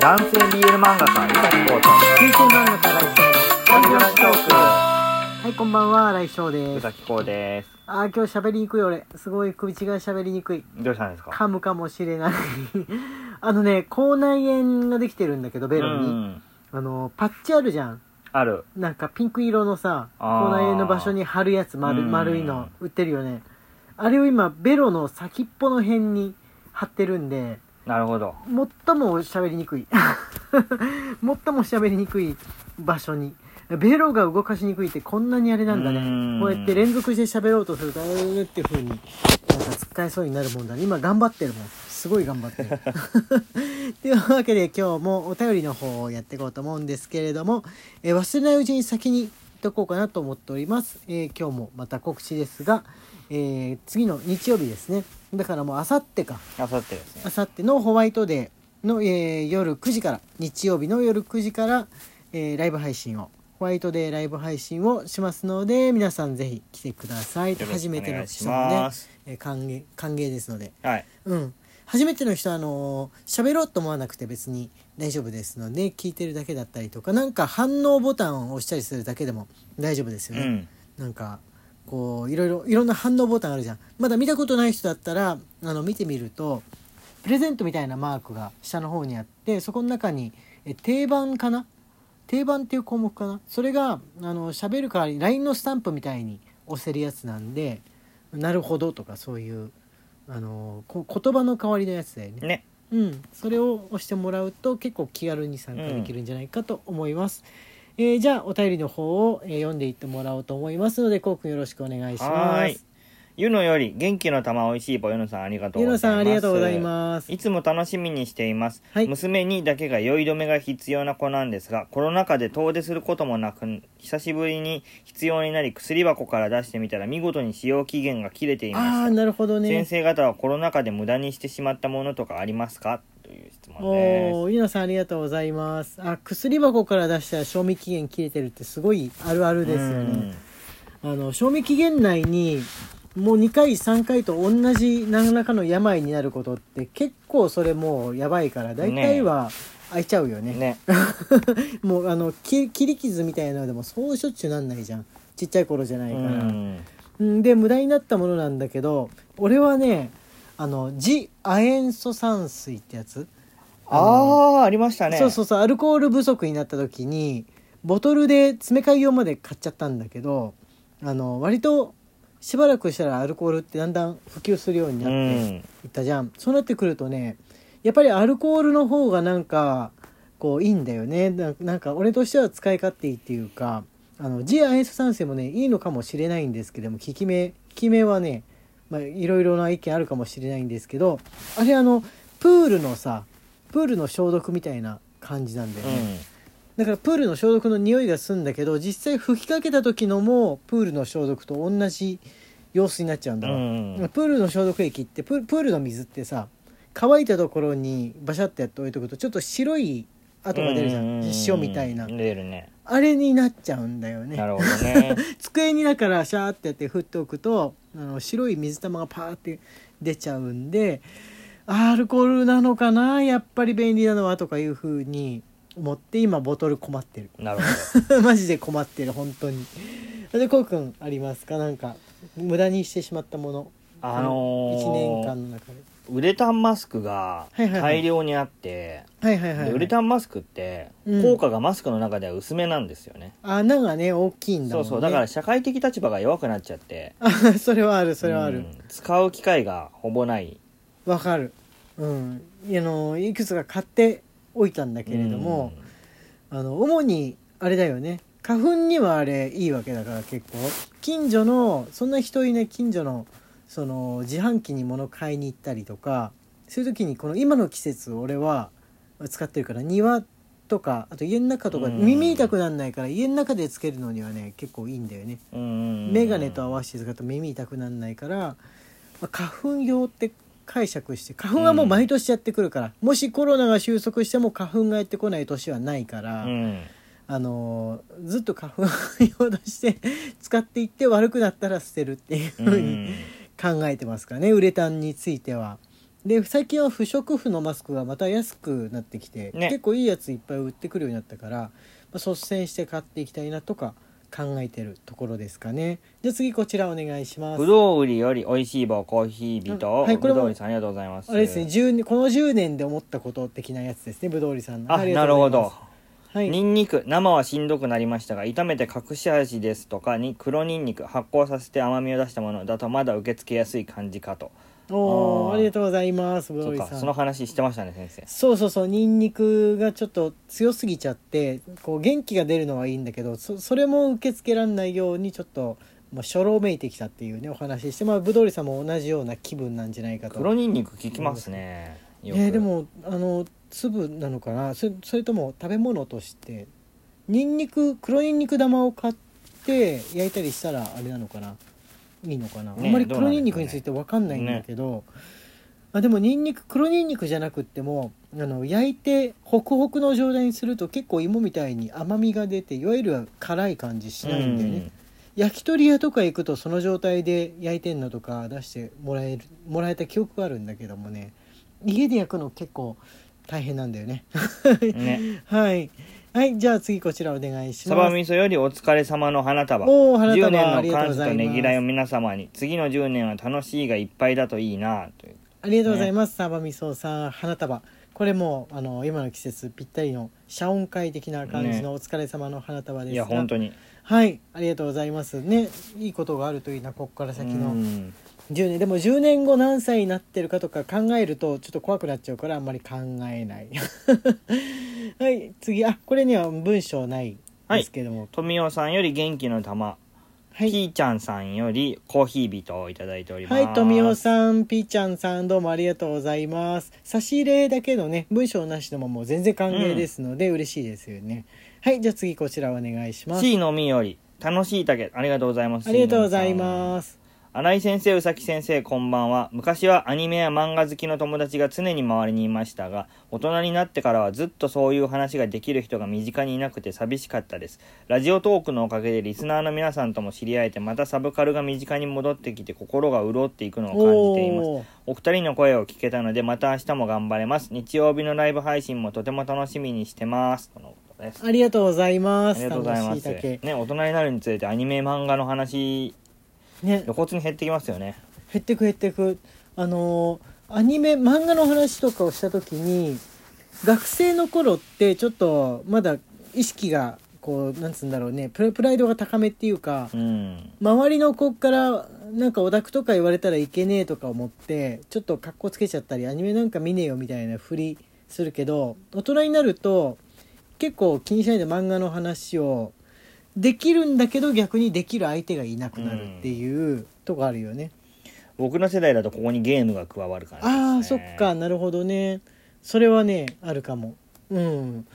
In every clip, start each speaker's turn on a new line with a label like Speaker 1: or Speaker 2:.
Speaker 1: 男性 BL 漫画家、伊崎浩と、
Speaker 2: 新鮮漫画家来翔の
Speaker 1: ラジオトー
Speaker 2: はいこんばんは。来翔
Speaker 1: ク。
Speaker 2: です
Speaker 1: 宇崎浩です。
Speaker 2: あー今日喋りにくい俺すごい首が喋りにくい
Speaker 1: どうしたんですか？
Speaker 2: 噛むかもしれない。あのね口内炎ができてるんだけどベロに。
Speaker 1: うん。
Speaker 2: あのパッチあるじゃん。
Speaker 1: ある。
Speaker 2: なんかピンク色のさ口
Speaker 1: あー。
Speaker 2: 内炎の場所に貼るやつ丸
Speaker 1: うん。
Speaker 2: 丸いの売ってるよね。あれを今ベロの先っぽの辺に貼ってるんで
Speaker 1: なるほど。
Speaker 2: 最も喋りにくい。最も喋りにくい場所に。ベロが動かしにくいってこんなにあれなんだ
Speaker 1: う
Speaker 2: ね
Speaker 1: ん。
Speaker 2: こうやって連続して喋ろうとするとあれっていう風になんか使えそうになるもんだね。今頑張ってるもん。すごい頑張ってる。というわけで今日もお便りの方をやっていこうと思うんですけれども、えー忘れないうちに先に言っとこうかなと思っております、えー今日もまた告知ですが、えー次の日曜日ですねだからもうあさってか
Speaker 1: あさってですね
Speaker 2: あ。さってのホワイトデーの、えー夜9時から日曜日の夜9時から、えーライブ配信をホワイトデーライブ配信をしますので皆さんぜひ来てください
Speaker 1: よろし
Speaker 2: 初めての
Speaker 1: くお願いし
Speaker 2: 人もね
Speaker 1: ま、す。
Speaker 2: えー歓迎歓迎ですので
Speaker 1: はい。
Speaker 2: うん初めての人はあのー喋ろうと思わなくて別に大丈夫ですので聞いてるだけだったりとかなんか反応ボタンを押したりするだけでも大丈夫ですよね、
Speaker 1: うん。
Speaker 2: なんかこういろいろいろんな反応ボタンあるじゃんまだ見たことない人だったらあの見てみるとプレゼントみたいなマークが下の方にあってそこの中にえ定番かな？定番っていう項目かな？それがあの喋る代わりに LINE のスタンプみたいに押せるやつなんで「なるほど」とかそういうあのこ言葉の代わりのやつだよね。
Speaker 1: ね。
Speaker 2: うん、それを押してもらうと結構気軽に参加できるんじゃないかと思います。えーじゃあお便りの方を、えー読んでいってもらおうと思いますのでこうくんよろしくお願いし
Speaker 1: はーい
Speaker 2: ます。。
Speaker 1: ゆのより元気の玉おいしいぽゆのさんありがとうございます。
Speaker 2: ゆのさんありがとうございます。
Speaker 1: いつも楽しみにしています、
Speaker 2: はい
Speaker 1: 娘にだけが酔い止めが必要な子なんですがコロナ禍で遠出することもなく久しぶりに必要になり薬箱から出してみたら見事に使用期限が切れていました
Speaker 2: ああなるほど
Speaker 1: 先
Speaker 2: ね。
Speaker 1: 生方はコロナ禍で無駄にしてしまったものとかありますか？という質問で
Speaker 2: おーゆのさんありがとうございます。あ薬箱から出したら賞味期限切れてるってすごいあるある
Speaker 1: す
Speaker 2: ですよね。あの賞味期限内にもう2回3回と同じ何らかの病になることって結構それもうやばいから大体は開いちゃうよね。
Speaker 1: ね
Speaker 2: もうあのき切り傷みたいなのでもそうしょっちゅうなんないじゃん。ちっちゃい頃じゃないから、
Speaker 1: うん。
Speaker 2: うん、で無駄になったものなんだけど俺はねあのジ亜塩素酸水ってやつ。
Speaker 1: ああありましたね。
Speaker 2: そうそうそうアルコール不足になった時にボトルで詰め替え用まで買っちゃったんだけどあの割としばらくしたらアルコールってだんだん普及するようにな
Speaker 1: う
Speaker 2: って
Speaker 1: ん
Speaker 2: いったじゃん、そうなってくるとねやっぱりアルコールの方がなんかこういいんだよね。ななんか俺としては使い勝手いいっていうかあの G アイス酸性もねいいのかもしれないんですけども効き目効き目はねまあいろいろな意見あるかもしれないんですけどあれあのプールのさプールの消毒みたいな感じなんだよね、だからプールの消毒の匂いがするんだけど実際吹きかけた時のもプールの消毒と同じ様子になっちゃうんだわ、
Speaker 1: うんうん
Speaker 2: プールの消毒液ってプープールの水ってさ乾いたところにバシャってやって置いとくとちょっと白い跡が出るじゃん,、塩みたいな。
Speaker 1: 出るね。
Speaker 2: あれになっちゃうんだよね。
Speaker 1: なるほどね。
Speaker 2: 机にだからシャーってやって振っておくとあの白い水玉がパーって出ちゃうんでアルコールなのかなやっぱり便利なのはとかいうふうに思って今ボトル困ってる。
Speaker 1: なるほ
Speaker 2: マジで困ってる本当に。でこうくんありますか？なんか無駄にしてしまったもの。
Speaker 1: どあのー
Speaker 2: 1年間の中で
Speaker 1: ウレタンマスクが大量にあって、
Speaker 2: はいはいはい、はい、
Speaker 1: でウレタンマスクって
Speaker 2: うん。
Speaker 1: 効果がマスクの中では薄めなんですよね、
Speaker 2: 穴がね大きいんだもんね。
Speaker 1: そうそう。だから社会的立場が弱くなっちゃって。
Speaker 2: あそれはあるそれはある。
Speaker 1: うん。使う機会がほぼない。
Speaker 2: わ、かる。うん。あのいくつか買っておいたんだけれども、あの主にあれだよね。花粉にはあれいいわけだから結構。近所のそんな人いない近所のその自販機に物買いに行ったりとかそういう時にこの今の季節俺は使ってるから庭とかあと家の中とか
Speaker 1: うん。
Speaker 2: 耳痛くなんないから家の中でつけるのにはね結構いいんだよね。眼鏡と合わせて使うと耳痛くなんないから、まあ花粉用って解釈して花粉はもう毎年やってくるから、もしコロナが収束しても花粉がやってこない年はないから、
Speaker 1: うん。
Speaker 2: あのーずっと花粉用として使っていって悪くなったら捨てるっていうふ
Speaker 1: う
Speaker 2: うに
Speaker 1: ん
Speaker 2: 考えてますからねウレタンについては。で最近は不織布のマスクがまた安くなってきて、
Speaker 1: ね。
Speaker 2: 結構いいやついっぱい売ってくるようになったから、まあ、率先して買っていきたいなとか考えてるところですかね。じゃあ次こちらお願いします。
Speaker 1: ぶどう売りより美味しい棒コーヒー人
Speaker 2: あはいこれも
Speaker 1: ぶどう売りさんありがとうございます。
Speaker 2: あれですね10年この10年で思ったこと的なやつですねぶどうりさんの。
Speaker 1: あ
Speaker 2: りが
Speaker 1: なるほど
Speaker 2: はい。
Speaker 1: ニンニク生はしんどくなりましたが炒めて隠し味ですとかに黒ニンニク発酵させて甘みを出したものだとまだ受け付けやすい感じかと。
Speaker 2: おーありがとうございます。ぶどりさん
Speaker 1: その話してましたね先生。
Speaker 2: そうそうそうニンニクがちょっと強すぎちゃってこう元気が出るのはいいんだけどそそれも受け付けられないようにちょっとまあ、初老めいてきたっていうねお話ししてまあぶどうりさんも同じような気分なんじゃないかと。
Speaker 1: 黒ニンニク効きますね
Speaker 2: えーでもあの粒なのかな？それそれとも食べ物としてニンニク黒ニンニク玉を買って焼いたりしたらあれなのかな？いいのかな、
Speaker 1: ね
Speaker 2: あんまり黒ニンニクについて分かんないんだけど、あでもニンニク黒ニンニクじゃなくってもあの焼いてホクホクの状態にすると結構芋みたいに甘みが出ていわゆる辛い感じしないんだよね、焼き鳥屋とか行くとその状態で焼いてんのとか出してもらえるもらえた記憶があるんだけどもね。家で焼くの結構大変なんだよね。
Speaker 1: うんね。
Speaker 2: はい。はいじゃあ次こちらお願いし
Speaker 1: サ
Speaker 2: ます。
Speaker 1: バ味噌よりお疲れ様の花束。
Speaker 2: おー花束
Speaker 1: 10年の感謝とねぎらいを皆様に次の10年は楽しいがいっぱいだといいな。という
Speaker 2: ありがとうございます、サバみそさん花束。これもあの今の季節ぴったりの謝恩会的な感じのお疲れ様の花束です
Speaker 1: いや本当に。
Speaker 2: はいありがとうございます。ねいいことがあるといいなここから先の。
Speaker 1: うん
Speaker 2: 10年でも10年後何歳になってるかとか考えるとちょっと怖くなっちゃうからあんまり考えない はい次あこれには文章ないですけども
Speaker 1: 富尾さんより元気の玉
Speaker 2: はい、
Speaker 1: ピーちゃんさんよりコーヒー人をいただいております
Speaker 2: はい、富尾さん、ピーちゃんさん、どうもありがとうございます。差し入れだけのね、文章なしでももう全然歓迎ですので、嬉しいですよね。はい、じゃあ次こちらお願いします。
Speaker 1: C のみより楽しい竹ありがとうございます
Speaker 2: ありがとうござい
Speaker 1: す
Speaker 2: ます。
Speaker 1: 新井先生宇崎先生こんばんは昔はアニメや漫画好きの友達が常に周りにいましたが大人になってからはずっとそういう話ができる人が身近にいなくて寂しかったです。ラジオトークのおかげでリスナーの皆さんとも知り合えてまたサブカルが身近に戻ってきて心が潤っていくのを感じています。
Speaker 2: お
Speaker 1: 二人の声を聞けたのでまた明日も頑張れます。日曜日のライブ配信もとても楽しみにしてます。
Speaker 2: ありがとうございます。
Speaker 1: ありがとうございます。ね大人になるにつれてアニメ漫画の話
Speaker 2: ね、
Speaker 1: 露骨に減ってきますよね。
Speaker 2: 減ってく減ってく。あのーアニメ、漫画の話とかをした時に、学生の頃ってちょっとまだ意識が、こう、なんつうんだろうね、プラプライドが高めっていうか、
Speaker 1: うん。
Speaker 2: 周りの子からなんかオタクとか言われたらいけねえとか思ってちょっと格好つけちゃったりアニメなんか見ねえよみたいなふりするけど大人になると結構気にしないで漫画の話をできるんだけど逆にできる相手がいなくなるっていうとこあるよね。
Speaker 1: 僕の世代だとここにゲームが加わる感じです、ね、
Speaker 2: ああそっか。なるほどね。それはねあるかも。うん。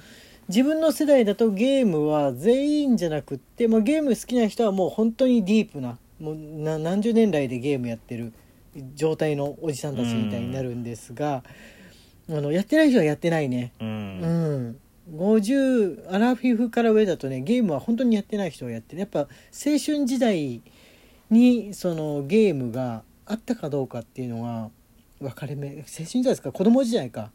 Speaker 2: 自分の世代だとゲームは全員じゃなくって、まあ、ゲーム好きな人はもう本当にディープなもうな何十年来でゲームやってる状態のおじさんたちみたいになるんですが、あのやってない人はやってないね。
Speaker 1: う
Speaker 2: うんん50アラフィフから上だとねゲームは本当にやってない人はやってる。やっぱ青春時代にそのゲームがあったかどうかっていうのが分かれ目青春時代ですか？子供時代か。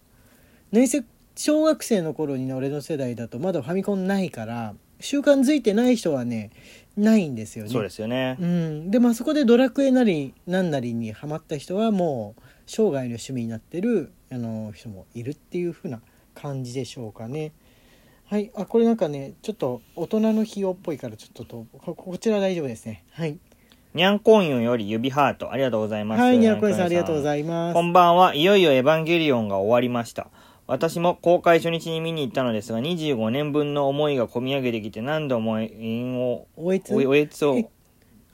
Speaker 2: 何せ小学生の頃にね俺の世代だとまだファミコンないから習慣づいてない人はねないんですよね。
Speaker 1: そうですよね。
Speaker 2: うん、でまあそこでドラクエなり何なりにハマった人はもう生涯の趣味になってるあの人もいるっていう風な感じでしょうかね。はい。あこれなんかねちょっと大人の費用っぽいからちょっととここちら大丈夫ですね。はい。
Speaker 1: にゃんこんゆんより指ハートありがとうございます。
Speaker 2: はいにゃんこえさんありがとうご
Speaker 1: い
Speaker 2: ざいます。
Speaker 1: こんばんは。いよいよエヴァンゲリオンが終わりました。私も公開初日に見に行ったのですが25年分の思いが込み上げてきて何度も縁を
Speaker 2: おえつ？
Speaker 1: おえつを
Speaker 2: え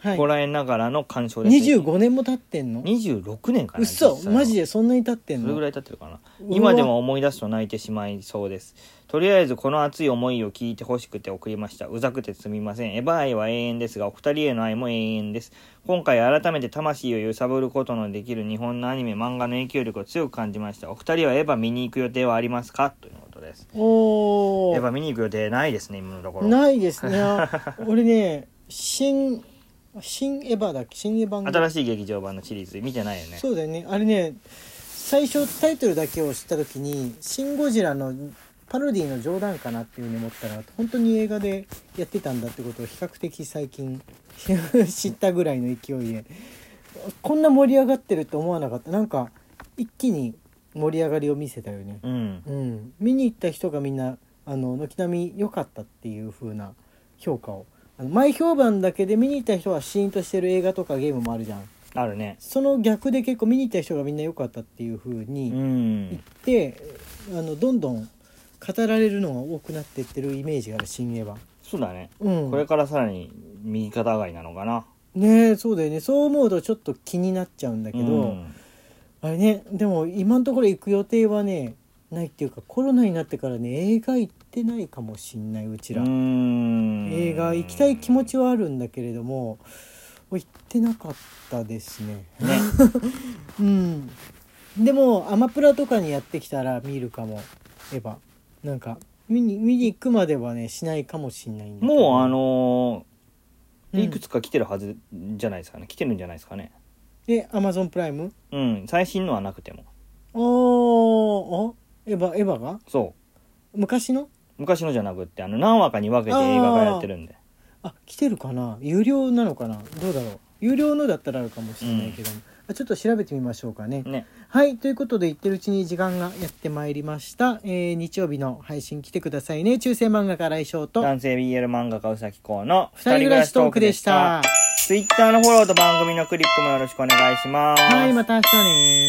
Speaker 2: はい。
Speaker 1: こらえながらの鑑賞です、
Speaker 2: 25年も経ってんの
Speaker 1: ？26年かな
Speaker 2: 嘘。マジ
Speaker 1: で
Speaker 2: でそんなに経ってんの？
Speaker 1: それぐらい経ってるかな。
Speaker 2: わ
Speaker 1: 今でも思い出すと泣いてしまいそうです。とりあえずこの熱い思いを聞いてほしくて送りました。うざくてすみません。エヴァ愛は永遠ですがお二人への愛も永遠です今回改めて魂を揺さぶることのできる日本のアニメ漫画の影響力を強く感じましたお二人はエヴァ見に行く予定はありますかということです
Speaker 2: おー
Speaker 1: エヴァ見に行く予定ないですね今のところ
Speaker 2: ないですね俺ね新新エヴァだっけ？新エヴァンゲ
Speaker 1: 新しい劇場版のシリーズ見てないよね。
Speaker 2: そうだよね。あれね最初タイトルだけを知った時に「シン・ゴジラ」のパロディの冗談かなっていうふうに思ったら本当に映画でやってたんだってことを比較的最近 知ったぐらいの勢いでこんな盛り上がってるって思わなかった。なんか一気に盛り上がりを見せたよね。
Speaker 1: うん。
Speaker 2: うん。見に行った人がみんなあの軒並み良かったっていう風な評価を前評判だけで見に行った人はシーンとしてる映画とかゲームもあるじゃん。
Speaker 1: あるね。
Speaker 2: その逆で結構見に行った人がみんな良かったっていう風
Speaker 1: う
Speaker 2: に
Speaker 1: ん。
Speaker 2: 言って、あのどんどん語られるのが多くなってってるイメージがある新映画。
Speaker 1: そうだね。
Speaker 2: うん。
Speaker 1: これからさらに右肩上がりなのかな。
Speaker 2: ねえそうだよね。そう思うとちょっと気になっちゃうんだけど、
Speaker 1: うん。
Speaker 2: あれねでも今のところ行く予定はねないっていうかコロナになってからね映画行ってないかもしんないうちら、
Speaker 1: うん。
Speaker 2: 映画行きたい気持ちはあるんだけれども行ってなかったですね。
Speaker 1: ね。
Speaker 2: うん。でもアマプラとかにやってきたら見るかもエヴァ。なんか見に見に行くまではねしないかもしんないんだけど。
Speaker 1: もうあの
Speaker 2: うん。
Speaker 1: ーいくつか来てるはずじゃないですかね。来てるんじゃないですかね。
Speaker 2: えアマゾンプライム
Speaker 1: うん。最新のはなくても。
Speaker 2: おーあ？エヴァエヴァが？
Speaker 1: そう。
Speaker 2: 昔の？
Speaker 1: 昔のじゃなくってあの何話かに分けて映画がやってるんで。
Speaker 2: あ来てるかな？有料なのかな？どうだろう？有料のだったらあるかもしれないけど。も、あちょっと調べてみましょうかね。
Speaker 1: ね。
Speaker 2: はいということで言ってるうちに時間がやってまいりました、えー日曜日の配信来てくださいね。中世漫画家来翔と。
Speaker 1: 男性 BL 漫画家うさきこうの
Speaker 2: 二人暮らしトークでした。
Speaker 1: ツイッターのフォローと番組のクリップもよろしくお願いします。
Speaker 2: はいまた明日ね